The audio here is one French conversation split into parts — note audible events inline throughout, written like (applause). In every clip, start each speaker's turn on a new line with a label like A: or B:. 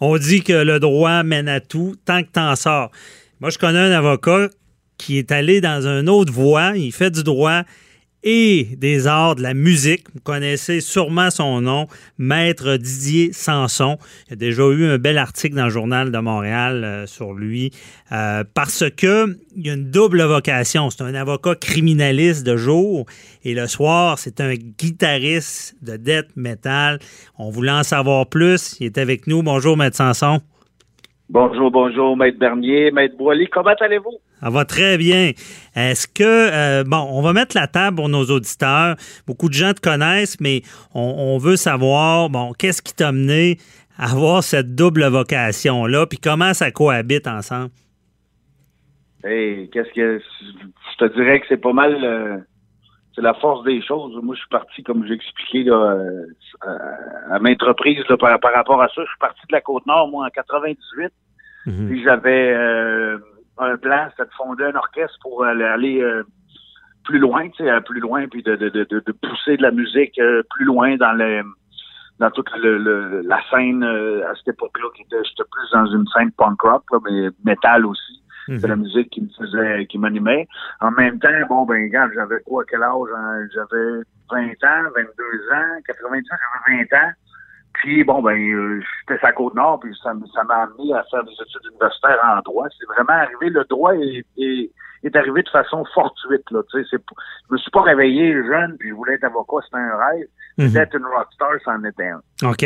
A: On dit que le droit mène à tout tant que t'en sors. Moi, je connais un avocat qui est allé dans une autre voie, il fait du droit et des arts de la musique. Vous connaissez sûrement son nom, Maître Didier Sanson. Il y a déjà eu un bel article dans le journal de Montréal euh, sur lui euh, parce que il a une double vocation. C'est un avocat criminaliste de jour et le soir, c'est un guitariste de death metal. On voulait en savoir plus. Il est avec nous. Bonjour, Maître Sanson.
B: Bonjour, bonjour, Maître Bernier, Maître Boily. Comment allez-vous?
A: Ça va très bien. Est-ce que, euh, bon, on va mettre la table pour nos auditeurs. Beaucoup de gens te connaissent, mais on, veut savoir, bon, qu'est-ce qui t'a mené à avoir cette double vocation-là, puis comment ça cohabite ensemble?
B: Hey, qu'est-ce que. Je te dirais que c'est pas mal. Euh, c'est la force des choses. Moi, je suis parti, comme j'ai expliqué, là, euh, à maintes reprises par, rapport à ça. Je suis parti de la Côte-Nord, moi, en 98. Mhm. Puis j'avais un plan, c'était de fonder un orchestre pour aller, euh, plus loin, tu sais, plus loin, puis de, de, de, pousser de la musique euh, plus loin dans le dans toute le, la scène euh, à cette époque-là, qui était, j'étais plus dans une scène punk rock, mais métal aussi. C'est mhm. la musique qui me faisait, qui m'animait. En même temps, bon, ben, regarde, j'avais quoi, quel âge? Hein? J'avais 20 ans, 22 ans, 90 ans, j'avais 20 ans. Puis, bon, ben, euh, j'étais à Côte-Nord, puis ça, ça m'a amené à faire des études universitaires en droit. C'est vraiment arrivé, le droit est, est, arrivé de façon fortuite, là, tu sais. Je me suis pas réveillé jeune, puis je voulais être avocat, c'était un rêve. Mhm. D'être une rockstar, c'en était un.
A: OK.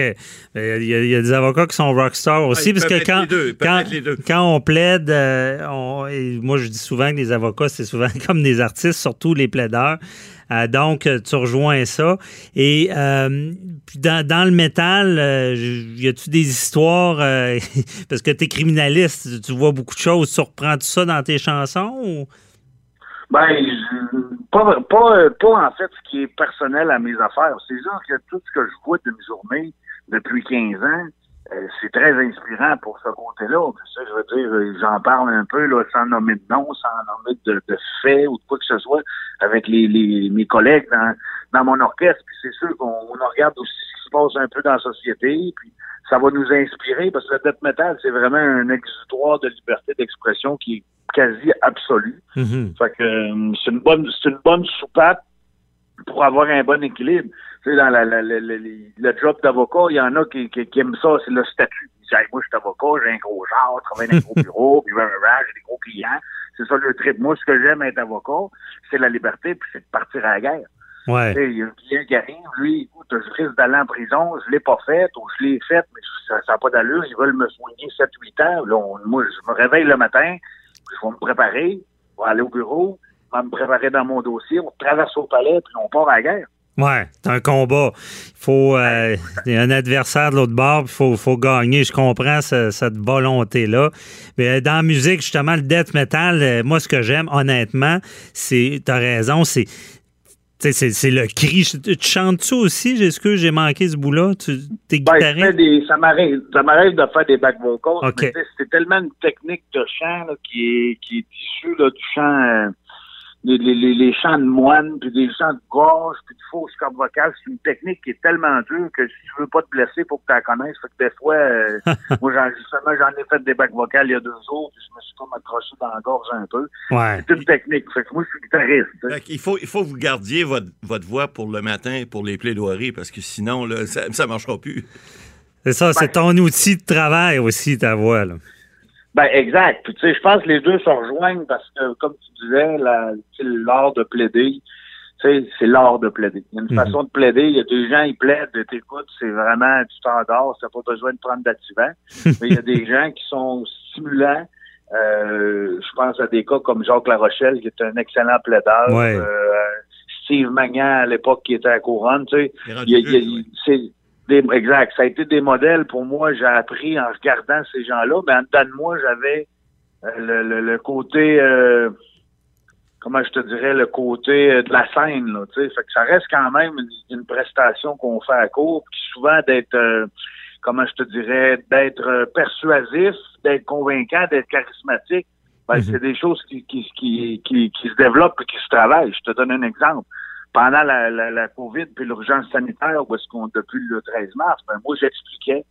A: Il y, a, des avocats qui sont rockstars aussi, parce que quand, quand, quand, on plaide, euh, on, moi je dis souvent que les avocats, c'est souvent (laughs) comme des artistes, surtout les plaideurs. Euh, donc, tu rejoins ça. Et euh, dans, dans, le métal, euh, y a-tu des histoires, (laughs) parce que tu es criminaliste, tu vois beaucoup de choses, tu reprends-tu ça dans tes chansons? Ou?
B: Ben, pas, pas, pas en fait ce qui est personnel à mes affaires. C'est sûr que tout ce que je vois d'une journée depuis 15 ans, euh, c'est très inspirant pour ce côté-là. Ça, je veux dire, euh, j'en parle un peu là, sans nommer de nom, sans nommer de, de faits ou de quoi que ce soit avec les, les mes collègues dans, dans mon orchestre. Puis c'est sûr qu'on regarde aussi ce qui se passe un peu dans la société. Puis ça va nous inspirer parce que le death metal, c'est vraiment un exutoire de liberté d'expression qui est quasi absolu. Mm-hmm. Fait que euh, c'est une bonne c'est une bonne soupape pour avoir un bon équilibre. Tu sais, dans la, la, le job d'avocat, il y en a qui, qui, aiment ça, c'est le statut. Ils disent, moi, je suis avocat, j'ai un gros genre, je travaille dans un gros bureau, puis j'ai des gros clients. C'est ça le trip. Moi, ce que j'aime être avocat, c'est la liberté, puis c'est de partir à la guerre.
A: Ouais.
B: Il y a un client qui arrive, lui, écoute, je risque d'aller en prison, je l'ai pas fait, ou je l'ai fait, mais ça n'a pas d'allure, ils veulent me soigner 7-8 ans. Là, moi, je me réveille le matin, je vais me préparer, je vais aller au bureau, je vais me préparer dans mon dossier, on traverse au palais, puis on part à la guerre.
A: Ouais, c'est un combat. Il faut euh, y a un adversaire de l'autre bord, il faut, faut gagner. Je comprends cette volonté-là. Mais euh, dans la musique, justement, le death metal, euh, moi, ce que j'aime, honnêtement, c'est, t'as raison, c'est c'est le cri. Tu chantes-tu aussi? Est-ce que j'ai manqué ce bout-là? Tu es
B: ben, ça m'arrive de faire des back vocals. C'est tellement une technique de chant qui, est, qui est issue du chant les, les, les, chants de moine, puis des chants de gorge, puis de fausses cordes vocales, c'est une technique qui est tellement dure que si tu veux pas te blesser, pour que tu la connaisses. Fait que des fois, euh, (laughs) moi, j'en, justement, j'en ai fait des bacs vocales il y a deux jours, puis je me suis comme accroché dans la gorge un peu.
A: Ouais.
B: C'est une technique. Fait que moi, je suis guitariste.
C: il faut, il faut que vous gardiez votre, votre voix pour le matin, pour les plaidoiries, parce que sinon, là, ça, ça marchera plus.
A: C'est ça, c'est ton outil de travail aussi, ta voix, là.
B: Ben, exact. Puis, tu sais, je pense que les deux se rejoignent parce que, comme tu disais, l'art de plaider, tu sais, c'est l'art de plaider. Il y a une mhm. façon de plaider. Il y a des gens, ils plaident, t'écoutes, c'est vraiment, tu t'endors, t'as pas besoin de prendre d'activant. (laughs) Mais il y a des gens qui sont stimulants. Euh, je pense à des cas comme Jacques Larochelle, qui est un excellent plaideur. Euh, Steve Magnan, à l'époque, qui était à Couronne, tu sais. Des, exact. Ça a été des modèles pour moi. J'ai appris en regardant ces gens-là. Mais en dedans de moi, j'avais euh, le, le, le, côté, euh, comment je te dirais, le côté euh, de la scène. Là, fait que ça reste quand même une, une prestation qu'on fait à court, puis souvent d'être, euh, comment je te dirais, d'être persuasif, d'être convaincant, d'être charismatique. Ben, mm-hmm. C'est des choses qui, qui, qui, qui, qui se développent et qui se travaillent. Je te donne un exemple pendant la, la, la COVID puis l'urgence sanitaire, où est-ce qu'on, depuis le 13 mars, ben moi, j'expliquais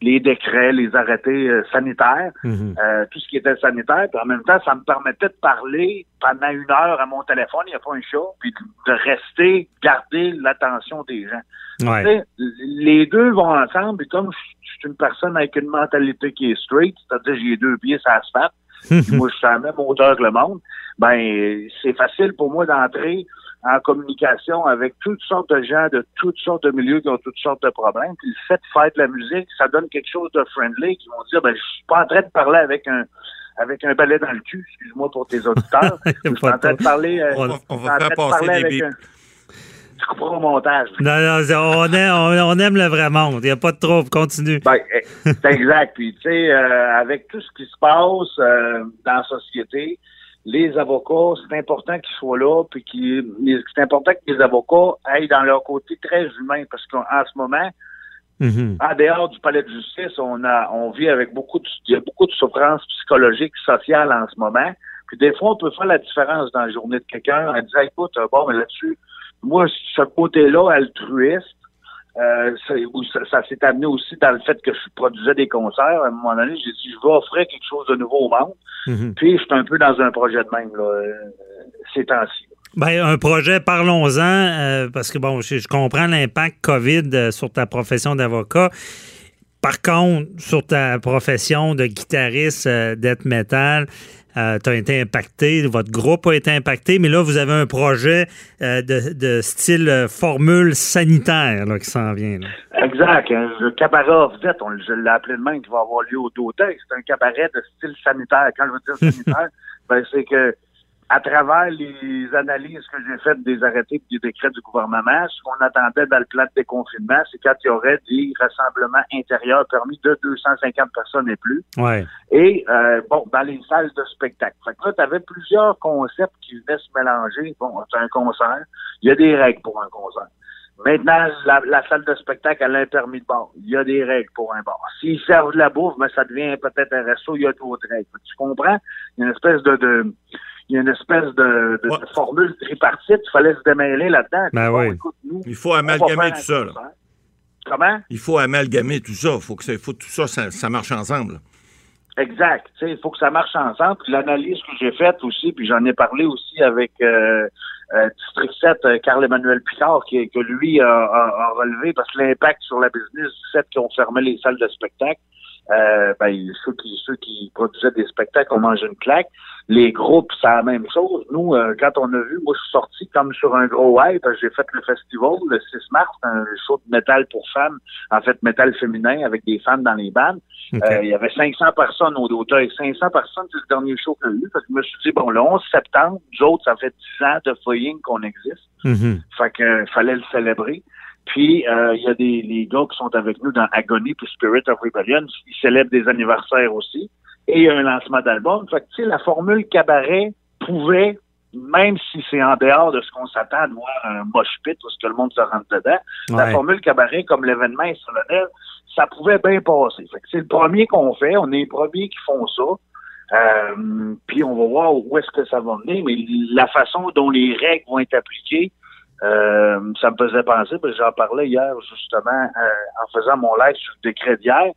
B: les décrets, les arrêtés euh, sanitaires, mm-hmm. euh, tout ce qui était sanitaire. Puis en même temps, ça me permettait de parler pendant une heure à mon téléphone, il n'y a pas un chat, puis de rester, garder l'attention des gens.
A: Ouais.
B: Les deux vont ensemble, et comme je suis une personne avec une mentalité qui est straight, c'est-à-dire j'ai deux pieds sur l'asphalte, (laughs) moi je suis à la même hauteur que le monde, ben c'est facile pour moi d'entrer en communication avec toutes sortes de gens de toutes sortes de milieux qui ont toutes sortes de problèmes. Puis le fait de faire de la musique, ça donne quelque chose de friendly qui vont dire ben je suis pas en train de parler avec un avec un balai dans le cul, excuse-moi pour tes auditeurs. (laughs) je suis en train de parler euh,
C: on, on va faire passer des
B: au montage.
A: Non, non, on aime, on, aime le vrai monde. Il n'y a pas de trop. Continue.
B: Ben, eh, c'est exact. Puis, tu sais, euh, avec tout ce qui se passe euh, dans la société, les avocats, c'est important qu'ils soient là, puis c'est important que les avocats aillent dans leur côté très humain, parce qu'en ce moment,
A: mm-hmm.
B: en dehors du palais de justice, on a, on vit avec beaucoup de, il y a beaucoup de souffrances psychologiques, sociales en ce moment. Puis des fois, on peut faire la différence dans la journée de quelqu'un en disant, écoute, bon, mais là-dessus, moi, ce côté-là, altruiste, euh, ça, ça, s'est amené aussi dans le fait que je produisais des concerts. À un moment donné, j'ai dit, je vais offrir quelque chose de nouveau au monde.
A: Mhm.
B: Puis, je suis un peu dans un projet de même, là, euh, ces temps-ci.
A: Ben, un projet, parlons-en, euh, parce que, bon, je, je comprends l'impact COVID euh, sur ta profession d'avocat. Par contre, sur ta profession de guitariste euh, death metal, euh, tu as été impacté, votre groupe a été impacté, mais là, vous avez un projet euh, de, de, style euh, formule sanitaire là, qui s'en vient. Là.
B: Exact. Le cabaret off on, je l'ai appelé de même, qui va avoir lieu au Daudet. C'est un cabaret de style sanitaire. Quand je veux dire sanitaire, (laughs) ben, c'est que à travers les analyses que j'ai faites des arrêtés et des décrets du gouvernement, ce qu'on attendait dans le plan de déconfinement, c'est quand il y aurait des rassemblements intérieurs permis de 250 personnes et plus.
A: Ouais.
B: Et, euh, bon, dans les salles de spectacle. Fait que là, tu avais plusieurs concepts qui venaient se mélanger. Bon, c'est un concert. Il y a des règles pour un concert. Maintenant, la, la, salle de spectacle, elle a un permis de bar. Il y a des règles pour un bar. S'ils servent de la bouffe, mais ça devient peut-être un resto, il y a d'autres règles. Tu comprends? Il y a une espèce de, de il y a une espèce de, de, de formule tripartite. Il fallait se démêler là-dedans.
A: Ben
B: bon,
A: oui.
B: écoute, nous,
C: Il faut amalgamer tout ça. Là.
B: Comment?
C: Il faut amalgamer tout ça. Il faut que ça, faut tout ça, ça, ça marche ensemble.
B: Exact. Il faut que ça marche ensemble. Puis l'analyse que j'ai faite aussi, puis j'en ai parlé aussi avec euh, euh, District 7, euh, Carl-Emmanuel Picard, qui, que lui a, a, a, relevé, parce que l'impact sur la business du fait qu'ils ont fermé les salles de spectacle, euh, ben, ceux qui ceux qui produisaient des spectacles ont mangé une claque. Les groupes, c'est la même chose. Nous, euh, quand on a vu, moi, je suis sorti comme sur un gros hype. J'ai fait le festival le 6 mars, un show de métal pour femmes, en fait, métal féminin avec des femmes dans les bandes.
A: Okay.
B: Euh, il y avait 500 personnes au Dauphine. 500 personnes, c'est le dernier show que j'ai eu. Parce que je me suis dit, bon, le 11 septembre, nous autres, ça fait 10 ans de foying qu'on existe.
A: Mm -hmm.
B: Fait que euh, fallait le célébrer. Puis, euh, il y a des les gars qui sont avec nous dans Agony puis Spirit of Rebellion. Ils célèbrent des anniversaires aussi. Et il y a un lancement d'album. Fait que, la formule cabaret pouvait, même si c'est en dehors de ce qu'on s'attend de voir un mosh pit où ce que le monde se rentre dedans,
A: Ouais.
B: la formule cabaret, comme l'événement est solennel, ça pouvait bien passer. Fait que c'est le premier qu'on fait. On est les premiers qui font ça. Euh, puis on va voir où est-ce que ça va mener, mais la façon dont les règles vont être appliquées, euh, ça me faisait penser, parce que j'en parlais hier justement euh, en faisant mon live sur le décret d'hier.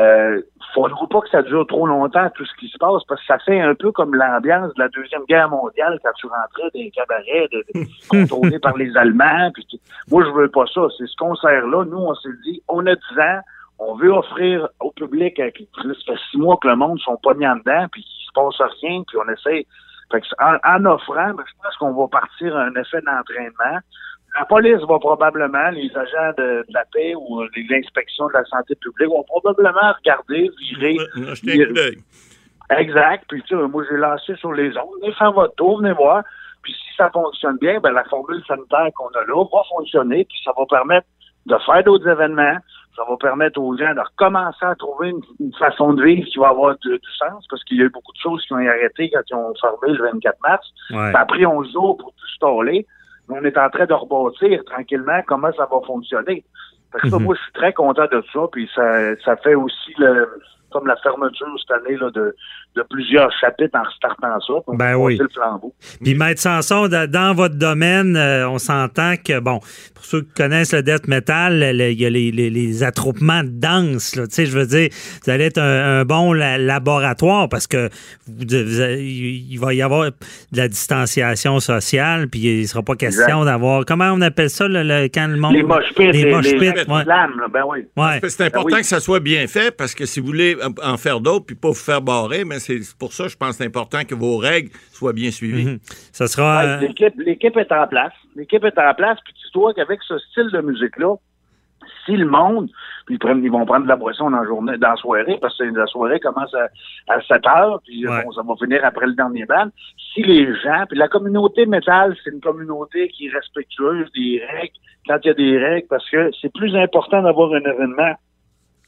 B: Euh, faudra pas que ça dure trop longtemps tout ce qui se passe parce que ça fait un peu comme l'ambiance de la deuxième guerre mondiale quand tu rentrais des cabarets de, de, (laughs) contrôlés par les Allemands. Puis, moi je veux pas ça. C'est ce concert-là. Nous on s'est dit on a 10 ans, on veut offrir au public. Ça fait six mois que le monde sont pognés en dedans puis il se passe rien puis on essaie. Fait que en, en offrant, ben, je pense qu'on va partir à un effet d'entraînement. La police va probablement, les agents de, de la paix ou les inspections de la santé publique vont probablement regarder, virer.
C: virer.
B: Exact. Puis tu sais, moi j'ai lancé sur les ondes. Venez faire votre tour, venez voir. Puis si ça fonctionne bien, ben la formule sanitaire qu'on a là va fonctionner, puis ça va permettre de faire d'autres événements. Ça va permettre aux gens de recommencer à trouver une, façon de vivre qui va avoir du, sens, parce qu'il y a eu beaucoup de choses qui ont arrêté quand ils ont fermé le 24 mars. Ça a pris 11 jours pour tout staller. On est en train de rebâtir tranquillement comment ça va fonctionner. Parce que mhm. moi, je suis très content de ça, puis ça, ça fait aussi le, comme la fermeture cette année là, de, de plusieurs chapitres en restartant ça.
A: Ben oui. Le flambeau. Puis Maître Sanson, dans votre domaine, euh, on s'entend que, bon, pour ceux qui connaissent le death metal, il y a les, les, attroupements de danse. Tu sais, je veux dire, vous allez être un, bon laboratoire parce que vous, il va y avoir de la distanciation sociale, puis il ne sera pas question d'avoir, comment on appelle ça, le, quand le monde...
B: Les moches les, ben oui.
C: Ouais. C'est important ben que ça soit bien fait parce que si vous voulez en faire d'autres puis pas vous faire barrer, mais c'est pour ça, je pense, c'est important que vos règles soient bien suivies. Mhm.
A: Ça sera.
B: Euh, l'équipe est en place. L'équipe est en place, puis tu dois qu'avec ce style de musique-là, si le monde, puis ils, vont prendre de la boisson dans la journée, dans la soirée, parce que la soirée commence à, 7 heures, puis ça va finir après le dernier bal. Si les gens, puis la communauté métal, c'est une communauté qui est respectueuse des règles, quand il y a des règles, parce que c'est plus important d'avoir un événement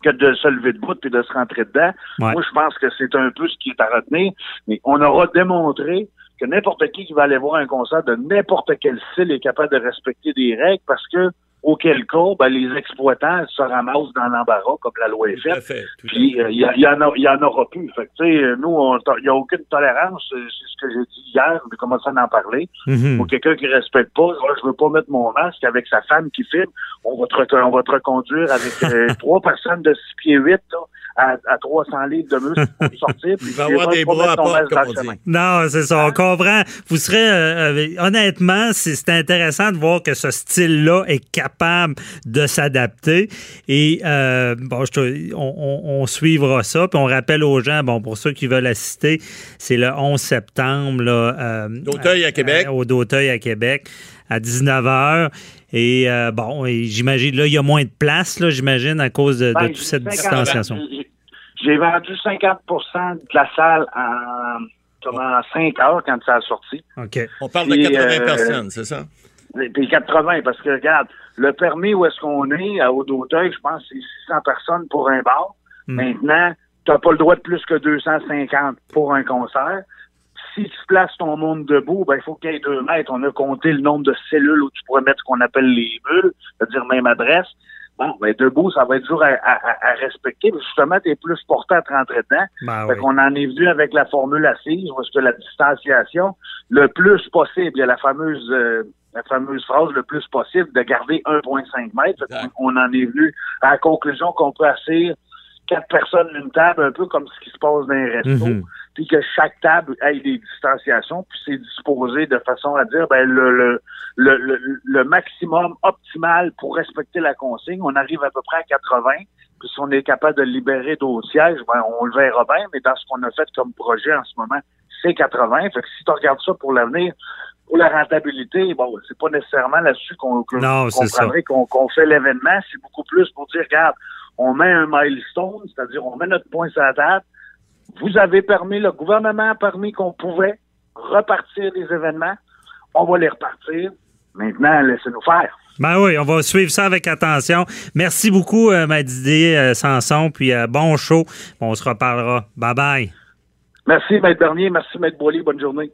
B: que de se lever debout et de se rentrer dedans. Moi, je pense que c'est un peu ce qui est à retenir. Mais on aura démontré que n'importe qui qui va aller voir un concert de n'importe quel style est capable de respecter des règles parce que auquel cas, ben, les exploitants se ramassent dans l'embarras, comme la loi est faite. Puis, il y, y, en en aura plus. Fait que, nous, il n'y a aucune tolérance. C'est ce que j'ai dit hier, j'ai commencé à en parler. Mm-hmm. Pour quelqu'un qui respecte pas, je veux pas mettre mon masque avec sa femme qui filme. On va te, on va te reconduire avec (laughs) euh, trois personnes de 6 pieds 8, là, à, à 300 livres de muscles pour (laughs) sortir.
C: Il va avoir des bras à porte, comme on dit.
A: Non, c'est ça, on comprend. Vous serez, euh, euh, honnêtement, c'est intéressant de voir que ce style-là est capable de s'adapter. Et euh, bon, je, on, on, suivra ça. Puis on rappelle aux gens, bon, pour ceux qui veulent assister, c'est le 11 septembre. Là,
C: D'Auteuil à Québec.
A: au D'Auteuil à Québec à 19h. Et bon, j'imagine, là, il y a moins de place, là, j'imagine, à cause de, ben, toute cette distanciation.
B: J'ai vendu 50% de la salle en, comment, 5 heures quand ça a sorti.
C: OK. On parle de 80 euh, personnes, c'est ça?
B: Puis 80, parce que regarde, le permis où est-ce qu'on est, à Haut-d'Auteuil, je pense que c'est 600 personnes pour un bar. Hmm. Maintenant, tu n'as pas le droit de plus que 250 pour un concert. Si tu places ton monde debout, ben, il faut qu'il y ait deux mètres. On a compté le nombre de cellules où tu pourrais mettre ce qu'on appelle les bulles, c'est-à-dire même adresse. Bon, ben debout, ça va être dur à, respecter. Mais justement, tu es plus porté à te rentrer dedans. Ben fait qu'on en est venu avec la formule assise, parce que la distanciation, le plus possible, il y a la fameuse euh, la fameuse phrase le plus possible de garder 1,5 mètres. On, en est venu à la conclusion qu'on peut asseoir quatre personnes une table, un peu comme ce qui se passe dans les restos, mhm. puis que chaque table ait des distanciations, puis c'est disposé de façon à dire ben le, le, le, maximum optimal pour respecter la consigne, on arrive à peu près à 80, puis si on est capable de libérer d'autres sièges, ben on le verra bien, mais dans ce qu'on a fait comme projet en ce moment, c'est 80. Fait que si tu regardes ça pour l'avenir, pour la rentabilité, bon, c'est pas nécessairement là-dessus qu'on qu qu'on fait l'événement, c'est beaucoup plus pour dire, regarde, on met un milestone, c'est-à-dire on met notre point sur la table. Vous avez permis, le gouvernement a permis qu'on pouvait repartir les événements. On va les repartir. Maintenant, laissez-nous faire.
A: Ben oui, on va suivre ça avec attention. Merci beaucoup, euh, Madidé euh, Sanson, puis euh, bon show. on se reparlera. Bye bye.
B: Merci, Maître Bernier. Merci, Maître Boily. Bonne journée.